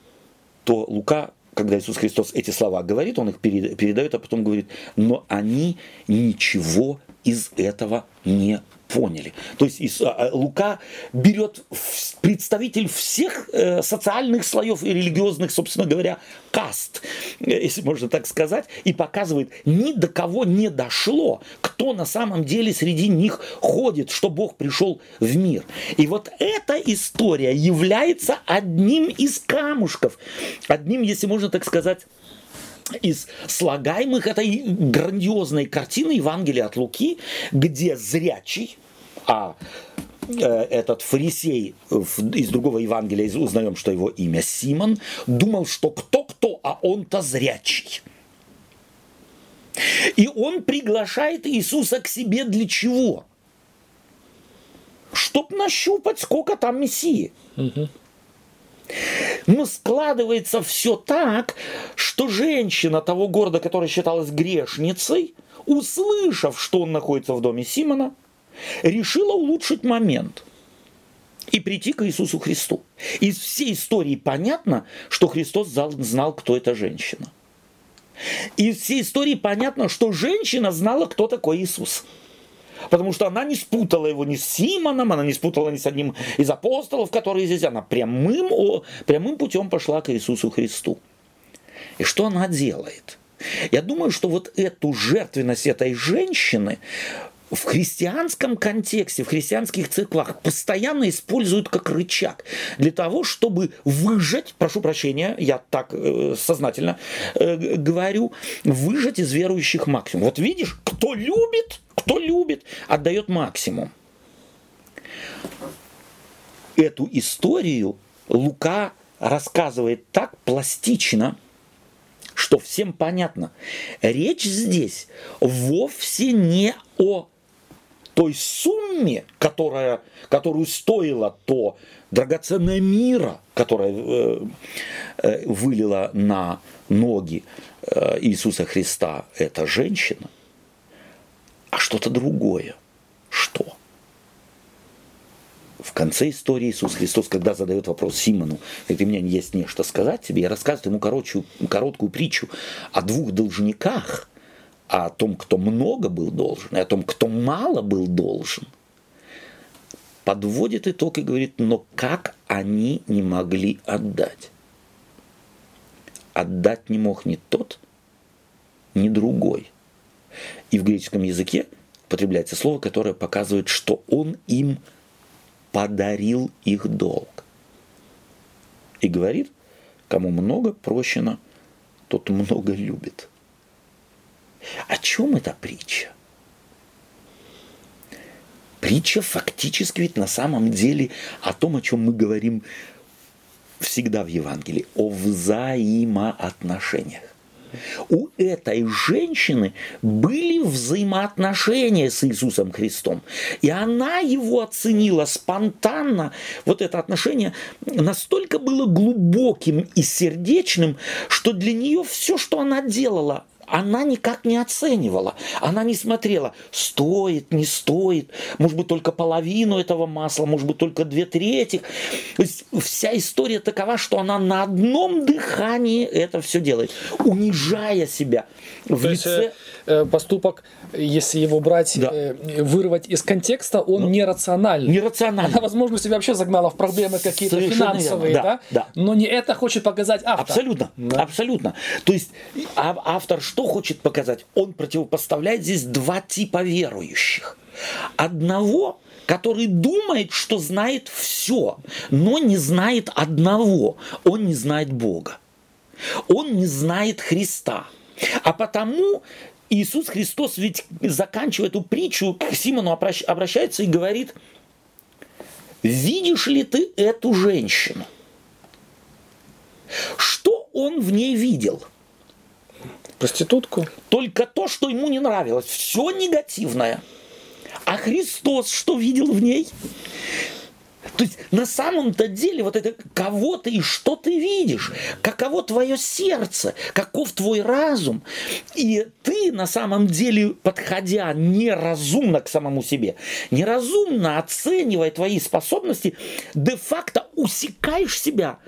Лука когда Иисус Христос эти слова говорит, он их передает, а потом говорит, но они ничего из этого не поняли. То есть а, а, Лука берет представитель всех э, социальных слоев и религиозных, собственно говоря, каст, э, если можно так сказать, и показывает, ни до кого не дошло, кто на самом деле среди них ходит, что Бог пришел в мир. И вот эта история является одним из камушков, одним, если можно так сказать, из слагаемых этой грандиозной картины Евангелия от Луки, где зрячий, а э, этот фарисей из другого Евангелия узнаем, что его имя Симон, думал, что кто-кто, а он-то зрячий. И он приглашает Иисуса к себе для чего? Чтоб нащупать, сколько там Мессии. Угу. Но складывается все так, что женщина того города, которая считалась грешницей, услышав, что он находится в доме Симона, решила улучшить момент. и прийти к Иисусу Христу. Из всей истории понятно, что Христос знал, кто эта женщина. Из всей истории понятно, что женщина знала, кто такой Иисус. Потому что она не спутала его ни с Симоном, она не спутала ни с одним из апостолов, которые здесь. Она прямым, прямым путем пошла к Иисусу Христу. И что она делает? Я думаю, что вот эту жертвенность этой женщины в христианском контексте, в христианских церквах постоянно используют как рычаг для того, чтобы выжать, прошу прощения, я так э, сознательно э, говорю, выжать из верующих максимум. Вот видишь, кто любит, кто любит, отдает максимум. Эту историю Лука рассказывает так пластично, что всем понятно. Речь здесь вовсе не о той сумме, которая, которую стоило то драгоценное мира, которое э, э, вылила на ноги э, Иисуса Христа эта женщина, а что-то другое. Что? В конце истории Иисус Христос, когда задает вопрос Симону, говорит, у меня есть нечто сказать тебе, я рассказываю ему короче, короткую притчу о двух должниках – о том, кто много был должен, и о том, кто мало был должен, подводит итог и говорит, но как они не могли отдать? Отдать не мог ни тот, ни другой. И в греческом языке употребляется слово, которое показывает, что он им подарил их долг. И говорит, кому много прощено, тот много любит. О чем эта притча? Притча фактически ведь на самом деле о том, о чем мы говорим всегда в Евангелии, о взаимоотношениях. У этой женщины были взаимоотношения с Иисусом Христом. И она его оценила спонтанно. Вот это отношение настолько было глубоким и сердечным, что для нее все, что она делала, она никак не оценивала. Она не смотрела, стоит, не стоит, может быть, только половину этого масла, может быть, только две трети. То есть вся история такова, что она на одном дыхании это все делает, унижая себя в То лице... Есть, э, поступок, если его брать, да. э, вырвать из контекста, он ну, нерациональный. Нерациональный. Она, возможно, себя вообще загнала в проблемы какие-то финансовые, да, да? да? Но не это хочет показать автор. Абсолютно, да. абсолютно. То есть а, автор что хочет показать? Он противопоставляет здесь два типа верующих. Одного, который думает, что знает все, но не знает одного. Он не знает Бога. Он не знает Христа. А потому Иисус Христос ведь заканчивая эту притчу к Симону обращается и говорит, видишь ли ты эту женщину? Что он в ней видел – Проститутку? Только то, что ему не нравилось. Все негативное. А Христос что видел в ней? То есть на самом-то деле вот это кого ты и что ты видишь, каково твое сердце, каков твой разум. И ты на самом деле, подходя неразумно к самому себе, неразумно оценивая твои способности, де-факто усекаешь себя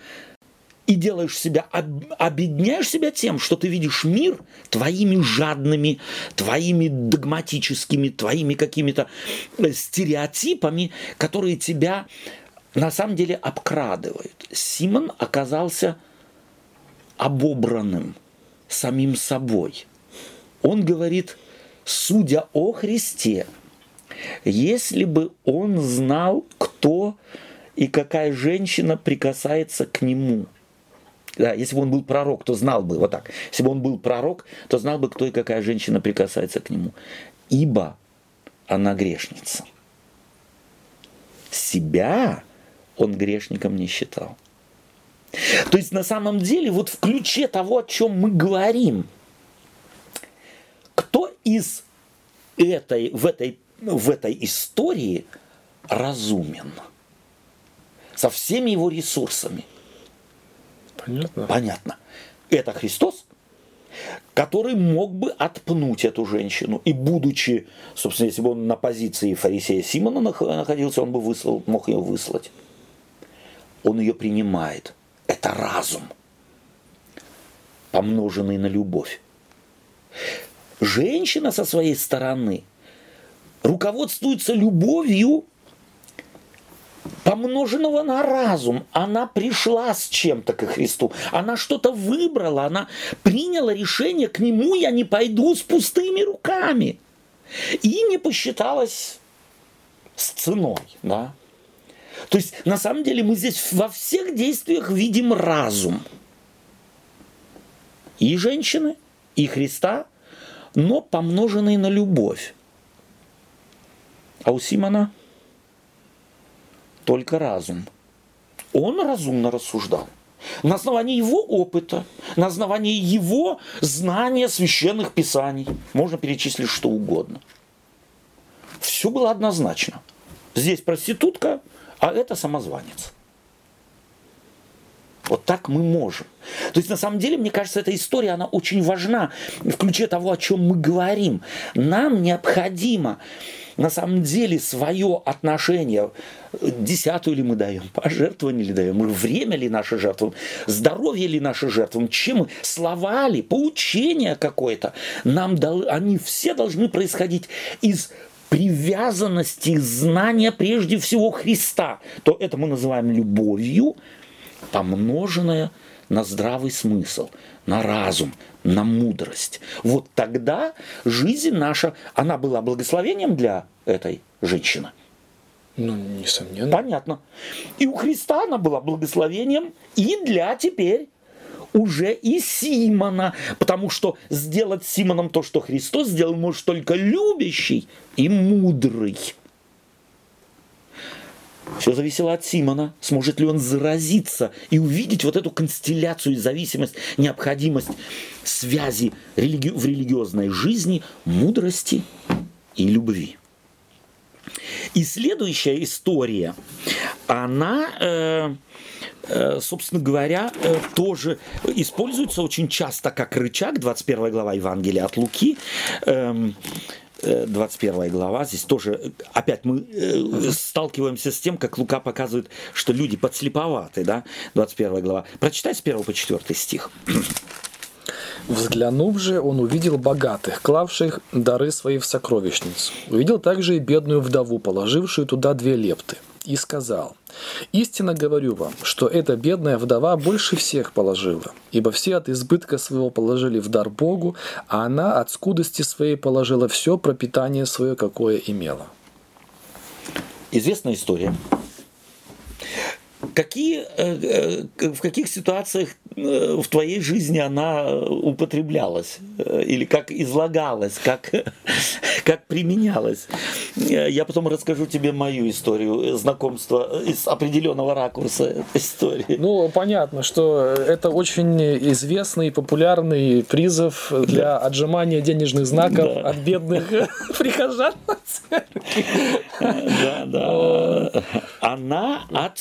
и делаешь себя, обедняешь себя тем, что ты видишь мир твоими жадными, твоими догматическими, твоими какими-то э, стереотипами, которые тебя на самом деле обкрадывают. Симон оказался обобранным самим собой. Он говорит, судя о Христе, если бы он знал, кто и какая женщина прикасается к нему – да, если бы он был пророк, то знал бы, вот так. Если бы он был пророк, то знал бы, кто и какая женщина прикасается к нему. Ибо она грешница. Себя он грешником не считал. То есть на самом деле, вот в ключе того, о чем мы говорим, кто из этой, в, этой, в этой истории разумен? Со всеми его ресурсами – Понятно. Понятно. Это Христос который мог бы отпнуть эту женщину. И будучи, собственно, если бы он на позиции фарисея Симона находился, он бы выслал, мог ее выслать. Он ее принимает. Это разум, помноженный на любовь. Женщина со своей стороны руководствуется любовью помноженного на разум. Она пришла с чем-то к Христу. Она что-то выбрала. Она приняла решение, к Нему я не пойду с пустыми руками. И не посчиталась с ценой. Да? То есть, на самом деле, мы здесь во всех действиях видим разум. И женщины, и Христа, но помноженный на любовь. А у Симона – только разум. Он разумно рассуждал. На основании его опыта, на основании его знания священных писаний. Можно перечислить что угодно. Все было однозначно. Здесь проститутка, а это самозванец. Вот так мы можем. То есть, на самом деле, мне кажется, эта история, она очень важна в ключе того, о чем мы говорим. Нам необходимо, на самом деле, свое отношение, десятую ли мы даем, пожертвование ли даем, время ли наше жертвуем, здоровье ли наше жертвуем, чем мы, слова ли, поучение какое-то. Нам, они все должны происходить из привязанности, знания прежде всего Христа, то это мы называем любовью, помноженное на здравый смысл, на разум, на мудрость. Вот тогда жизнь наша, она была благословением для этой женщины. Ну, несомненно. Понятно. И у Христа она была благословением и для теперь уже и Симона, потому что сделать Симоном то, что Христос сделал, может только любящий и мудрый. Все зависело от Симона. Сможет ли он заразиться и увидеть вот эту констелляцию, зависимость, необходимость связи религи- в религиозной жизни, мудрости и любви. И следующая история, она, э, э, собственно говоря, э, тоже используется очень часто как рычаг, 21 глава Евангелия от Луки, эм, 21 э, глава, здесь тоже опять мы э, сталкиваемся с тем, как Лука показывает, что люди подслеповаты, да, 21 глава. Прочитай с 1 по 4 стих. Взглянув же, он увидел богатых, клавших дары свои в сокровищницу. Увидел также и бедную вдову, положившую туда две лепты – и сказал, «Истинно говорю вам, что эта бедная вдова больше всех положила, ибо все от избытка своего положили в дар Богу, а она от скудости своей положила все пропитание свое, какое имела». Известная история. Какие, э, э, в каких ситуациях э, в твоей жизни она употреблялась? Или как излагалась, как, как применялась? Я потом расскажу тебе мою историю знакомства из определенного ракурса этой истории. Ну, понятно, что это очень известный и популярный призыв для да. отжимания денежных знаков да. от бедных прихожан Да, да. Она от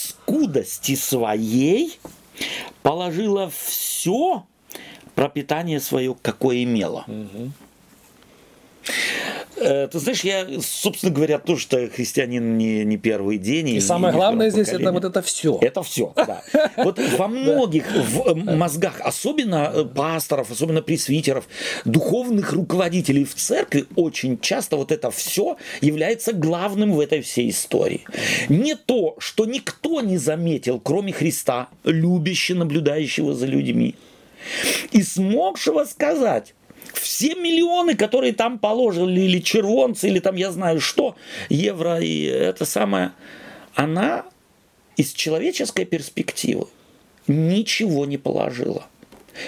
скуд скудости своей положила все пропитание свое, какое имела. Угу. Э, ты знаешь, я, собственно говоря, тоже что христианин не, не первый день. И, и самое главное здесь это вот это все. Это все, да. Вот во многих в мозгах, особенно э, пасторов, особенно пресвитеров, духовных руководителей в церкви, очень часто вот это все является главным в этой всей истории. Не то, что никто не заметил, кроме Христа, любящего, наблюдающего за людьми, и смогшего сказать, все миллионы, которые там положили, или червонцы, или там я знаю что, евро, и это самое, она из человеческой перспективы ничего не положила.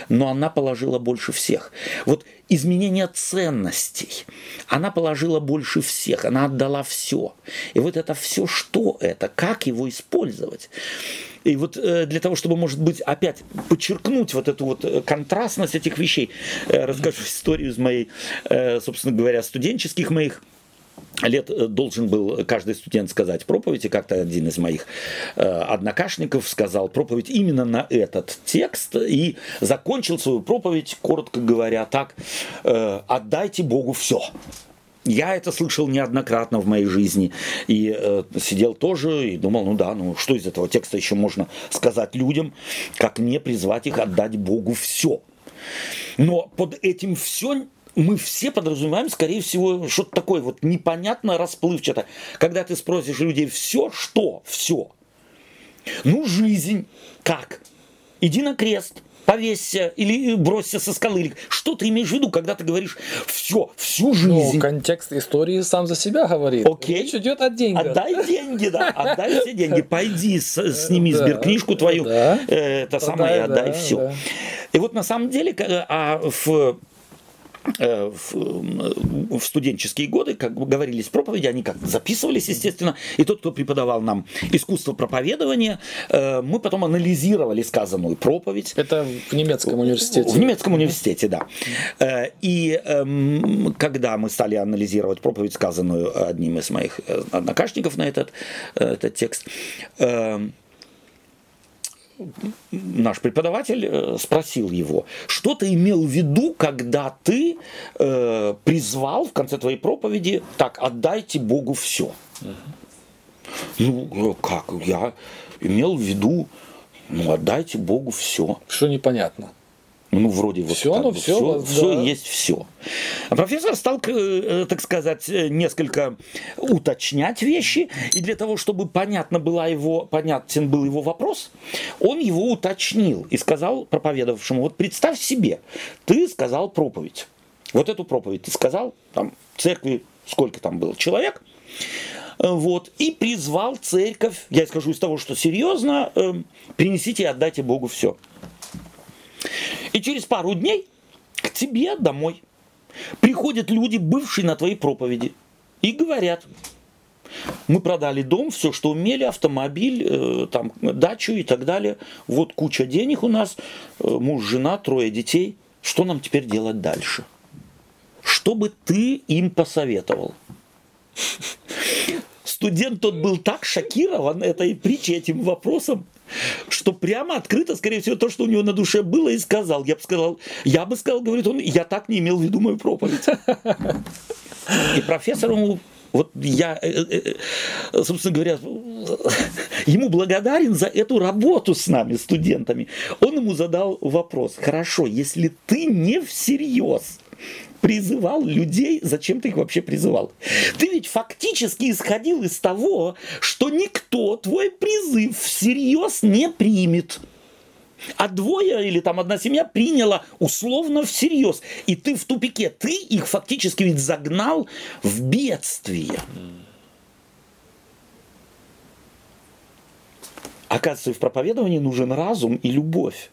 Но она положила больше всех. Вот изменение ценностей. Она положила больше всех, она отдала все. И вот это все, что это, как его использовать? И вот э, для того, чтобы, может быть, опять подчеркнуть вот эту вот э, контрастность этих вещей, э, расскажу историю из моей, собственно говоря, студенческих моих лет э, должен был каждый студент сказать проповедь, и как-то один из моих э, однокашников сказал проповедь именно на этот текст, и закончил свою проповедь, коротко говоря, так, э, «Отдайте Богу все». Я это слышал неоднократно в моей жизни и э, сидел тоже и думал, ну да, ну что из этого текста еще можно сказать людям, как мне призвать их отдать Богу все. Но под этим все мы все подразумеваем, скорее всего, что-то такое вот непонятно расплывчато. Когда ты спросишь людей все, что все? Ну, жизнь. Как? Иди на крест повесься или бросься со скалы. Что ты имеешь в виду, когда ты говоришь все, всю ну, жизнь? Ну, контекст истории сам за себя говорит. Окей. Речь идет о деньгах. Отдай деньги, да. Отдай все деньги. Пойди, сними сберкнижку твою, э, это самое, отдай все. И вот на самом деле, а в в, в студенческие годы, как говорились проповеди, они как записывались, естественно, и тот, кто преподавал нам искусство проповедования, э, мы потом анализировали сказанную проповедь. Это в немецком университете. В немецком университете, да. Э, и эм, когда мы стали анализировать проповедь, сказанную одним из моих однокашников на этот, этот текст, эм, наш преподаватель э, спросил его, что ты имел в виду, когда ты э, призвал в конце твоей проповеди, так, отдайте Богу все. Ну, э, как, я имел в виду, ну, отдайте Богу все. Что непонятно? Ну, вроде вот все, ну, все, все, все есть все. А профессор стал, э, так сказать, э, несколько уточнять вещи, и для того, чтобы понятно была его, понятен был его вопрос, он его уточнил и сказал проповедовавшему, вот представь себе, ты сказал проповедь, вот эту проповедь ты сказал, там, церкви, сколько там было человек, вот, и призвал церковь, я скажу из того, что серьезно, э, принесите и отдайте Богу все. И через пару дней к тебе домой приходят люди, бывшие на твоей проповеди, и говорят, мы продали дом, все, что умели, автомобиль, э, там, дачу и так далее. Вот куча денег у нас, э, муж, жена, трое детей. Что нам теперь делать дальше? Что бы ты им посоветовал? Студент тот был так шокирован этой притчей, этим вопросом, что прямо открыто, скорее всего, то, что у него на душе было, и сказал. Я бы сказал, я бы сказал, говорит он, я так не имел в виду мою проповедь. И профессор ему вот я, э, э, э, собственно говоря, ему благодарен за эту работу с нами, студентами. Он ему задал вопрос, хорошо, если ты не всерьез призывал людей, зачем ты их вообще призывал? Ты ведь фактически исходил из того, что никто твой призыв всерьез не примет. А двое или там одна семья приняла условно всерьез. И ты в тупике. Ты их фактически ведь загнал в бедствие. Оказывается, в проповедовании нужен разум и любовь.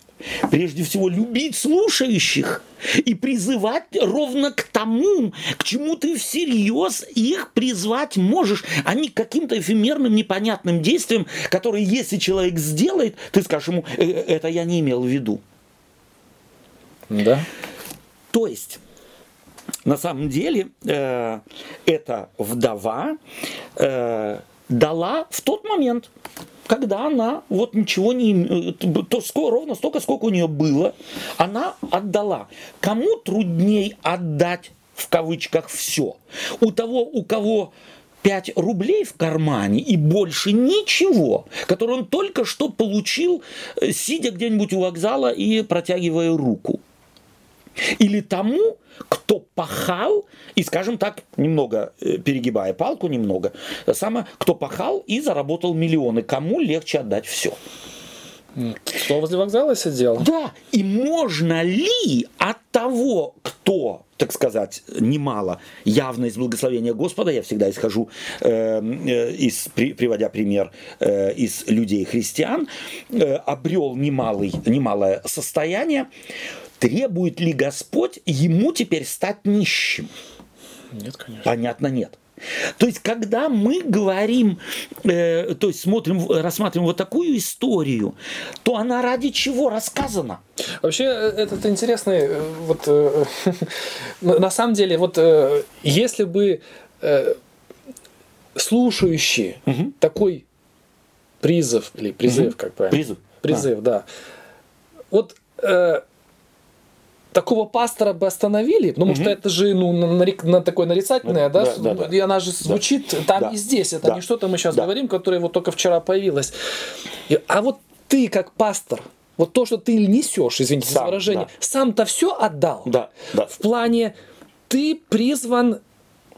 Прежде всего, любить слушающих и призывать ровно к тому, к чему ты всерьез их призвать можешь, а не к каким-то эфемерным, непонятным действиям, которые, если человек сделает, ты скажешь ему, «Э, э, это я не имел в виду. Да. То есть, на самом деле, э, эта вдова э, дала в тот момент, когда она вот ничего не... То сколько, ровно столько, сколько у нее было, она отдала. Кому трудней отдать в кавычках все? У того, у кого 5 рублей в кармане и больше ничего, который он только что получил, э, сидя где-нибудь у вокзала и протягивая руку. Или тому, кто пахал, и, скажем так, немного э, перегибая палку, немного, самое, кто пахал и заработал миллионы, кому легче отдать все. Кто возле вокзала сидел? Да, и можно ли от того, кто, так сказать, немало, явно из благословения Господа, я всегда исхожу, э, э, из, при, приводя пример э, из людей христиан, э, обрел немалый, немалое состояние, Требует ли Господь ему теперь стать нищим? Нет, конечно. Понятно, нет. То есть, когда мы говорим, э, то есть смотрим, рассматриваем вот такую историю, то она ради чего рассказана? Вообще, э, этот интересный, э, вот, э, на самом деле, вот, э, если бы э, слушающие такой призыв или призыв, как правильно? Призыв. Призыв, да. Вот э, такого пастора бы остановили, потому что это же ну, на, на, такое нарицательное, да, Да, да, да. и она же звучит там Да. и здесь. Это Да. не что-то мы сейчас Да. говорим, которое вот только вчера появилось. И- а вот ты как пастор, вот то, что ты несешь, извините за Сам, выражение, да. сам-то все отдал. Да, да. В плане ты призван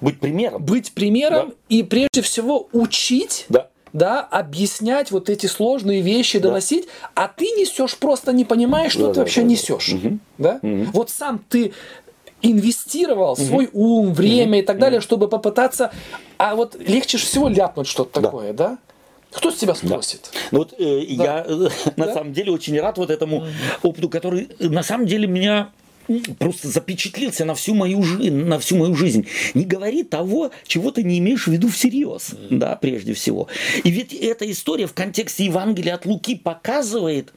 Быть примером. быть примером Да. и прежде всего учить, Да. Да, объяснять вот эти сложные вещи, доносить, а ты несешь просто не понимаешь, что Да, ты да, вообще да, да. несешь. Да? Вот сам ты инвестировал свой ум, время и так далее, чтобы попытаться, а вот легче всего ляпнуть что-то Да. такое, да? Кто с тебя спросит? Ну вот э, я э, на Да? самом деле очень рад вот этому опыту, который э, на самом деле меня просто запечатлился на всю мою жизнь, на всю мою жизнь. Не говори того, чего ты не имеешь в виду всерьез, да, прежде всего. И ведь эта история в контексте Евангелия от Луки показывает,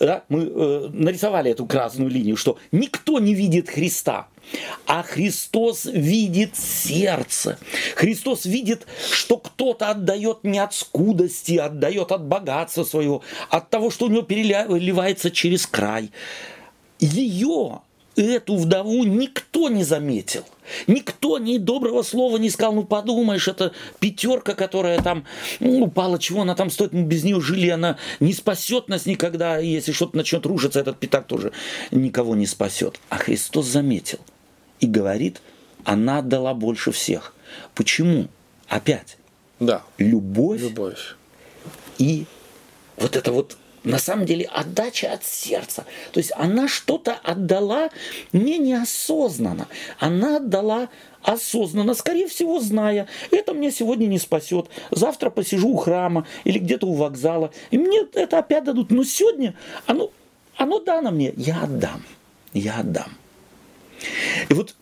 да, мы э, нарисовали эту красную линию, что никто не видит Христа, а Христос видит сердце. Христос видит, что кто-то отдает не от скудости, отдает от богатства своего, от того, что у него переливается через край. Ее, эту вдову, никто не заметил. Никто ни доброго слова не сказал, ну подумаешь, это пятерка, которая там ну, упала, чего она там стоит, мы без нее жили, она не спасет нас никогда, и если что-то начнет рушиться, этот пятак тоже никого не спасет. А Христос заметил и говорит, она отдала больше всех. Почему? Опять, Да, любовь любовь. и вот это вот на самом деле отдача от сердца. То есть она что-то отдала не неосознанно. Она отдала осознанно, скорее всего, зная, это мне сегодня не спасет. Завтра посижу у храма или где-то у вокзала, и мне это опять дадут. Но сегодня оно, оно дано мне, я отдам. Я отдам. И вот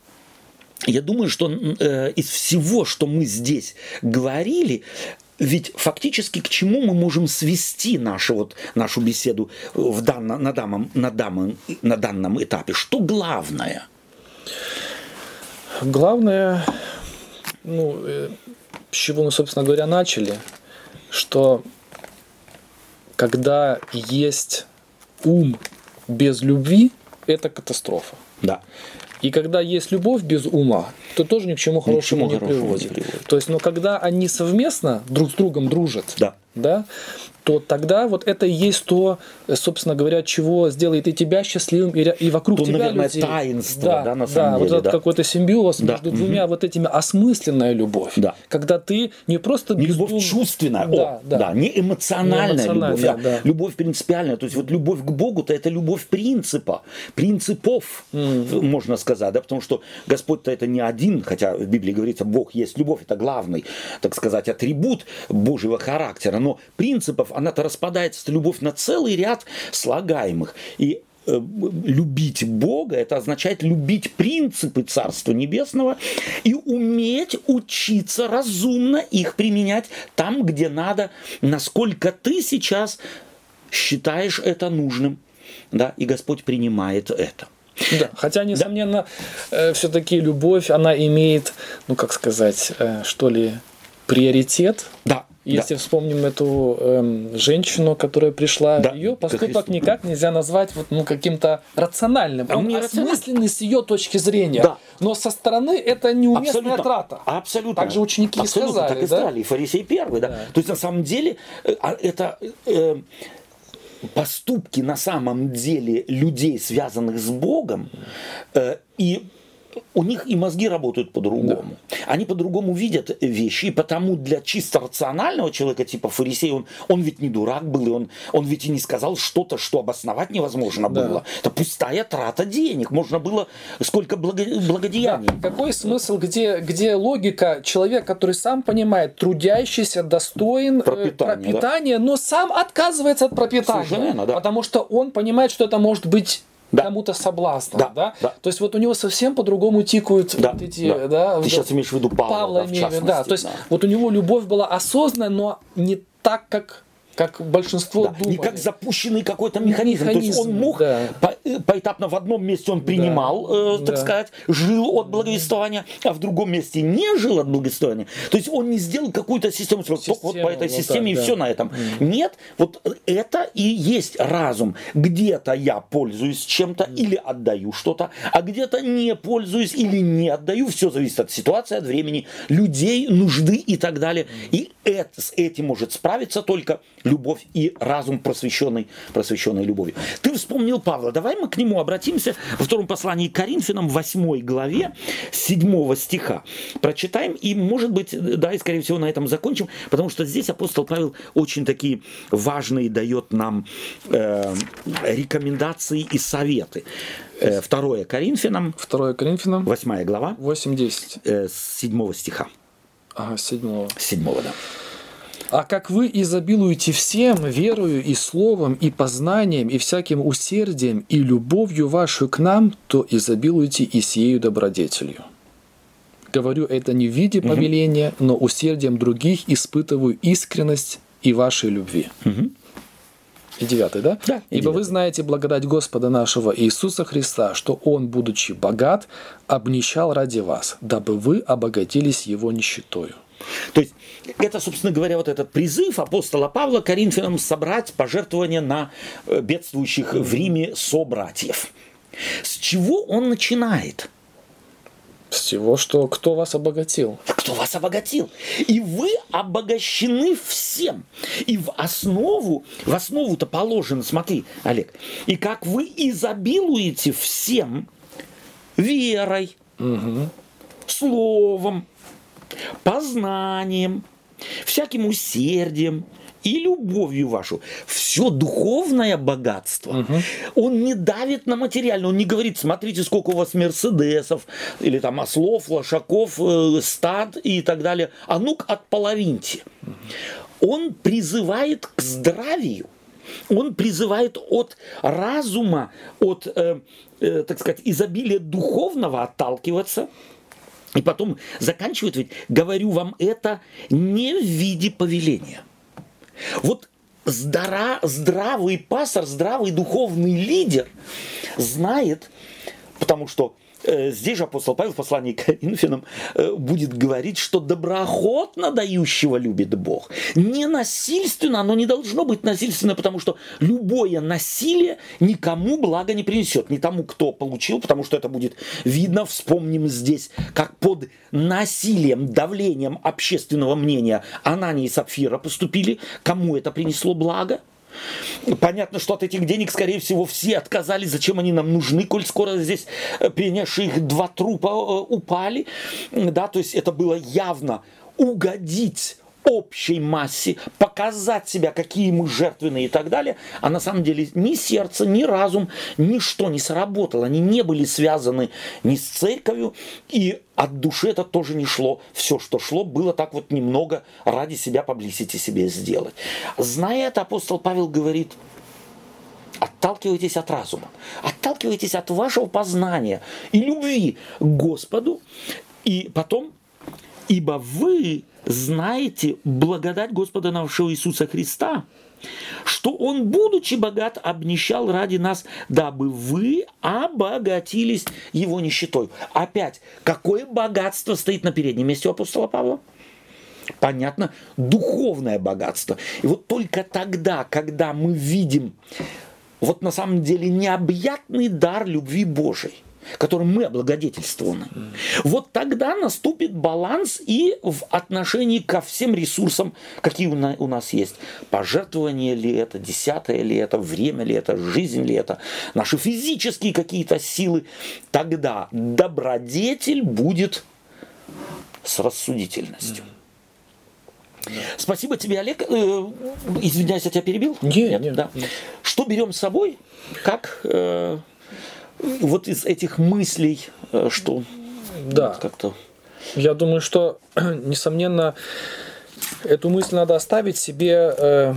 я думаю, что э, из всего, что мы здесь говорили, ведь фактически к чему мы можем свести нашу, вот, нашу беседу в данном, на, данном, на, данном, на данном этапе? Что главное? Главное, ну, э, с чего мы, собственно говоря, начали, что когда есть ум без любви, это катастрофа. Да. И когда есть любовь без ума, то тоже ни к чему хорошему, не, хорошему не приводит. приводит. То есть, но когда они совместно друг с другом дружат, Да. да, то тогда вот это и есть то, э, собственно говоря, чего сделает и тебя счастливым, и, и вокруг То, тебя наверное, людей. таинство, да, на самом вот деле, этот да. какой-то симбиоз Да. между двумя вот этими осмысленная любовь. Да. Когда ты не просто Не любовь чувственная, да, О, да. да, не эмоциональная, Не эмоциональная, любовь, а да. любовь принципиальная. То есть вот любовь к Богу-то это любовь принципа, принципов, можно сказать, да, потому что Господь-то это не один, хотя в Библии говорится, Бог есть любовь, это главный, так сказать, атрибут Божьего характера, но принципов она-то распадается, эта любовь на целый ряд слагаемых. И э, любить Бога, это означает любить принципы Царства Небесного и уметь учиться разумно их применять там, где надо, насколько ты сейчас считаешь это нужным. Да, и Господь принимает это. Да, хотя, несомненно, все-таки любовь, она имеет, ну как сказать, э, что ли, приоритет. Да, Если да. вспомним эту эм, женщину, которая пришла, Да, ее поступок никак нельзя назвать вот, ну, каким-то рациональным. А Он рациональный. осмысленный с ее точки зрения, Да. но со стороны это неуместная Абсолютно. трата. Абсолютно. Так же ученики и Абсолютно, сказали, так и да? сказали, и фарисей первый, да. Да. То есть на самом деле э, а это э, поступки на самом деле людей, связанных с Богом, э, и у них и мозги работают по-другому. Они по-другому видят вещи, и потому для чисто рационального человека, типа фарисей, он, он ведь не дурак был, и он, он ведь и не сказал что-то, что обосновать невозможно Да. было. Это пустая трата денег. Можно было сколько благо- благодеяний. Да, Какой смысл, где, где логика, человек, который сам понимает, трудящийся, достоин э, Пропитания, да. пропитания, но сам отказывается от пропитания. Совершенно да. Потому что он понимает, что это может быть Да. кому-то соблазном. Да, Да, да. То есть вот у него совсем по-другому тикают Да, вот эти... да. Да, Ты вот сейчас имеешь в виду Павла, да, в частности, да. То есть да. вот у него любовь была осознанная, но не так, как, как большинство Да, думали. не как запущенный какой-то механизм. То есть он Механизм, мог да. По- э, поэтапно в одном месте он принимал, да. так да. сказать, жил от благовествования, а в другом месте не жил от благовествования. То есть он не сделал какую-то систему, систему вот по этой вот системе так, и да. все на этом. Mm. Нет, вот это и есть разум. Где-то я пользуюсь чем-то mm. или отдаю что-то, а где-то не пользуюсь или не отдаю. Все зависит от ситуации, от времени, людей, нужды и так далее. Mm. И это, с этим может справиться только любовь и разум просвещенный, просвещенной любовью. Ты вспомнил Павла. Давай мы к нему обратимся во втором послании к Коринфянам, 8 главе, 7 стиха. Прочитаем и, может быть, да, и скорее всего на этом закончим, потому что здесь апостол Павел очень такие важные дает нам э, рекомендации и советы. Э, второе Коринфянам. Второе Коринфянам. Восьмая глава. 8-10. Э, с седьмого стиха. Ага, седьмого. Седьмого, да. А как вы изобилуете всем, верою и словом, и познанием, и всяким усердием, и любовью вашу к нам, то изобилуйте и сею добродетелью. Говорю это не в виде повеления, угу. но усердием других испытываю искренность и вашей любви. Угу. И девятый, да? Да. Ибо девятый. вы знаете благодать Господа нашего Иисуса Христа, что Он, будучи богат, обнищал ради вас, дабы вы обогатились Его нищетою. То есть это, собственно говоря, вот этот призыв апостола Павла Коринфянам собрать пожертвования на э, бедствующих в Риме собратьев. С чего он начинает? С того, что кто вас обогатил. Кто вас обогатил. И вы обогащены всем. И в основу, в основу-то положено, смотри, Олег, и как вы изобилуете всем верой, угу. словом, познанием, всяким усердием, и любовью вашу. Все духовное богатство. Угу. Он не давит на материальное. Он не говорит, смотрите, сколько у вас мерседесов, или там ослов, лошаков, э, стад и так далее. А ну-ка отполовиньте. Угу. Он призывает к здравию. Он призывает от разума, от, э, э, так сказать, изобилия духовного отталкиваться – и потом заканчивает ведь, говорю вам это не в виде повеления. Вот здра, здравый пастор, здравый духовный лидер знает, потому что здесь же апостол Павел в послании к Коринфянам э, будет говорить, что доброохотно дающего любит Бог. Не насильственно, оно не должно быть насильственно, потому что любое насилие никому блага не принесет. Не тому, кто получил, потому что это будет видно, вспомним здесь, как под насилием, давлением общественного мнения Анания и Сапфира поступили, кому это принесло благо – Понятно, что от этих денег, скорее всего, все отказались. Зачем они нам нужны, коль скоро здесь э, принесшие их два трупа э, упали. Да, то есть это было явно угодить общей массе, показать себя, какие мы жертвенные и так далее, а на самом деле ни сердце, ни разум, ничто не сработало. Они не были связаны ни с церковью, и от души это тоже не шло. Все, что шло, было так вот немного ради себя поблизости себе сделать. Зная это, апостол Павел говорит, отталкивайтесь от разума, отталкивайтесь от вашего познания и любви к Господу, и потом, ибо вы знаете благодать Господа нашего Иисуса Христа, что Он, будучи богат, обнищал ради нас, дабы вы обогатились Его нищетой. Опять, какое богатство стоит на переднем месте у апостола Павла? Понятно, духовное богатство. И вот только тогда, когда мы видим вот на самом деле необъятный дар любви Божией, которым мы облагодетельствованы. Вот тогда наступит баланс и в отношении ко всем ресурсам, какие у нас есть. Пожертвование ли это, десятое ли это, время ли это, жизнь ли это, наши физические какие-то силы. Тогда добродетель будет с рассудительностью. Спасибо тебе, Олег. Э, извиняюсь, я тебя перебил? Нет, нет. Да. Нет. Что берем с собой? Как э, вот из этих мыслей, э, что да. как-то... Я думаю, что, несомненно, эту мысль надо оставить себе э,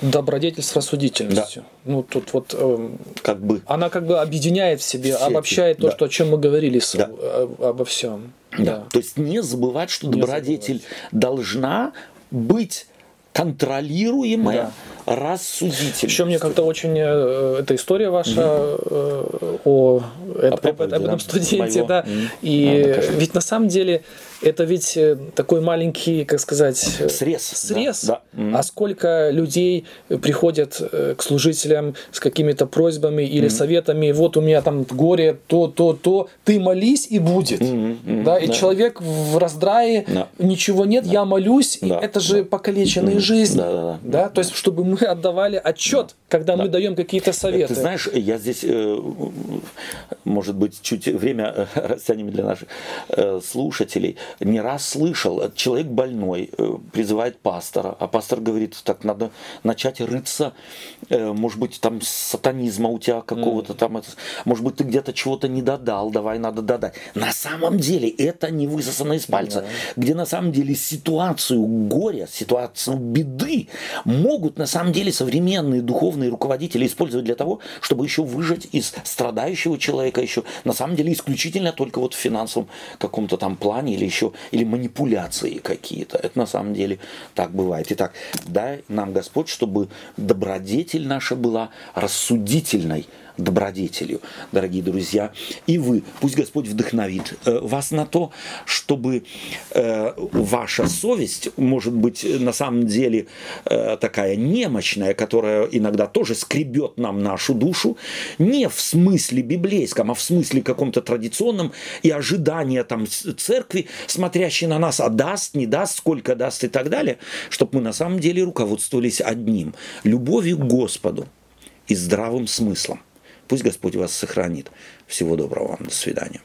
добродетель с рассудительностью. Да. Ну, тут вот... Э, как бы... Она как бы объединяет в себе, Все обобщает эти, то, да. что, о чем мы говорили да. Э, обо всем. Да. да. То есть не забывать, что не добродетель забывать. должна быть контролируемая, рассудительностью. Еще мне как-то очень э, эта история ваша э, о, это- об, проповеди, об этом да? студенте, Моего? да. И А, покажи. ведь на самом деле это ведь э, такой маленький, как сказать, э, Срез, срез. да, да. А сколько людей приходят э, к служителям с какими-то просьбами или советами, вот у меня там горе, то, то, то, ты молись и будет. мгм, Да, и да. человек в раздрае, Да. ничего нет, я молюсь, и Да, это же покалеченные жизни. Да, да, да. Да, то есть, чтобы мы отдавали отчет, когда мы даем какие-то советы. Ты знаешь, я здесь, э, может быть, чуть время э, растянем для наших э, слушателей. Не раз слышал, э, человек больной э, призывает пастора, а пастор говорит, так надо начать рыться, э, может быть, там сатанизма у тебя какого-то там, это, может быть, ты где-то чего-то не додал, давай надо додать. На самом деле это не высосано из пальца, где на самом деле ситуацию горя, ситуацию беды могут на самом деле современные духовные руководители использовать для того, чтобы еще выжать из страдающего человека еще на самом деле исключительно только вот в финансовом каком-то там плане или еще или манипуляции какие-то. Это на самом деле так бывает. Итак, дай нам Господь, чтобы добродетель наша была рассудительной добродетелью, дорогие друзья. И вы, пусть Господь вдохновит э, вас на то, чтобы э, ваша совесть, может быть, на самом деле э, такая немощная, которая иногда тоже скребет нам нашу душу, не в смысле библейском, а в смысле каком-то традиционном и ожидания там церкви, смотрящей на нас, а даст, не даст, сколько даст и так далее, чтобы мы на самом деле руководствовались одним – любовью к Господу и здравым смыслом. Пусть Господь вас сохранит. Всего доброго вам. До свидания.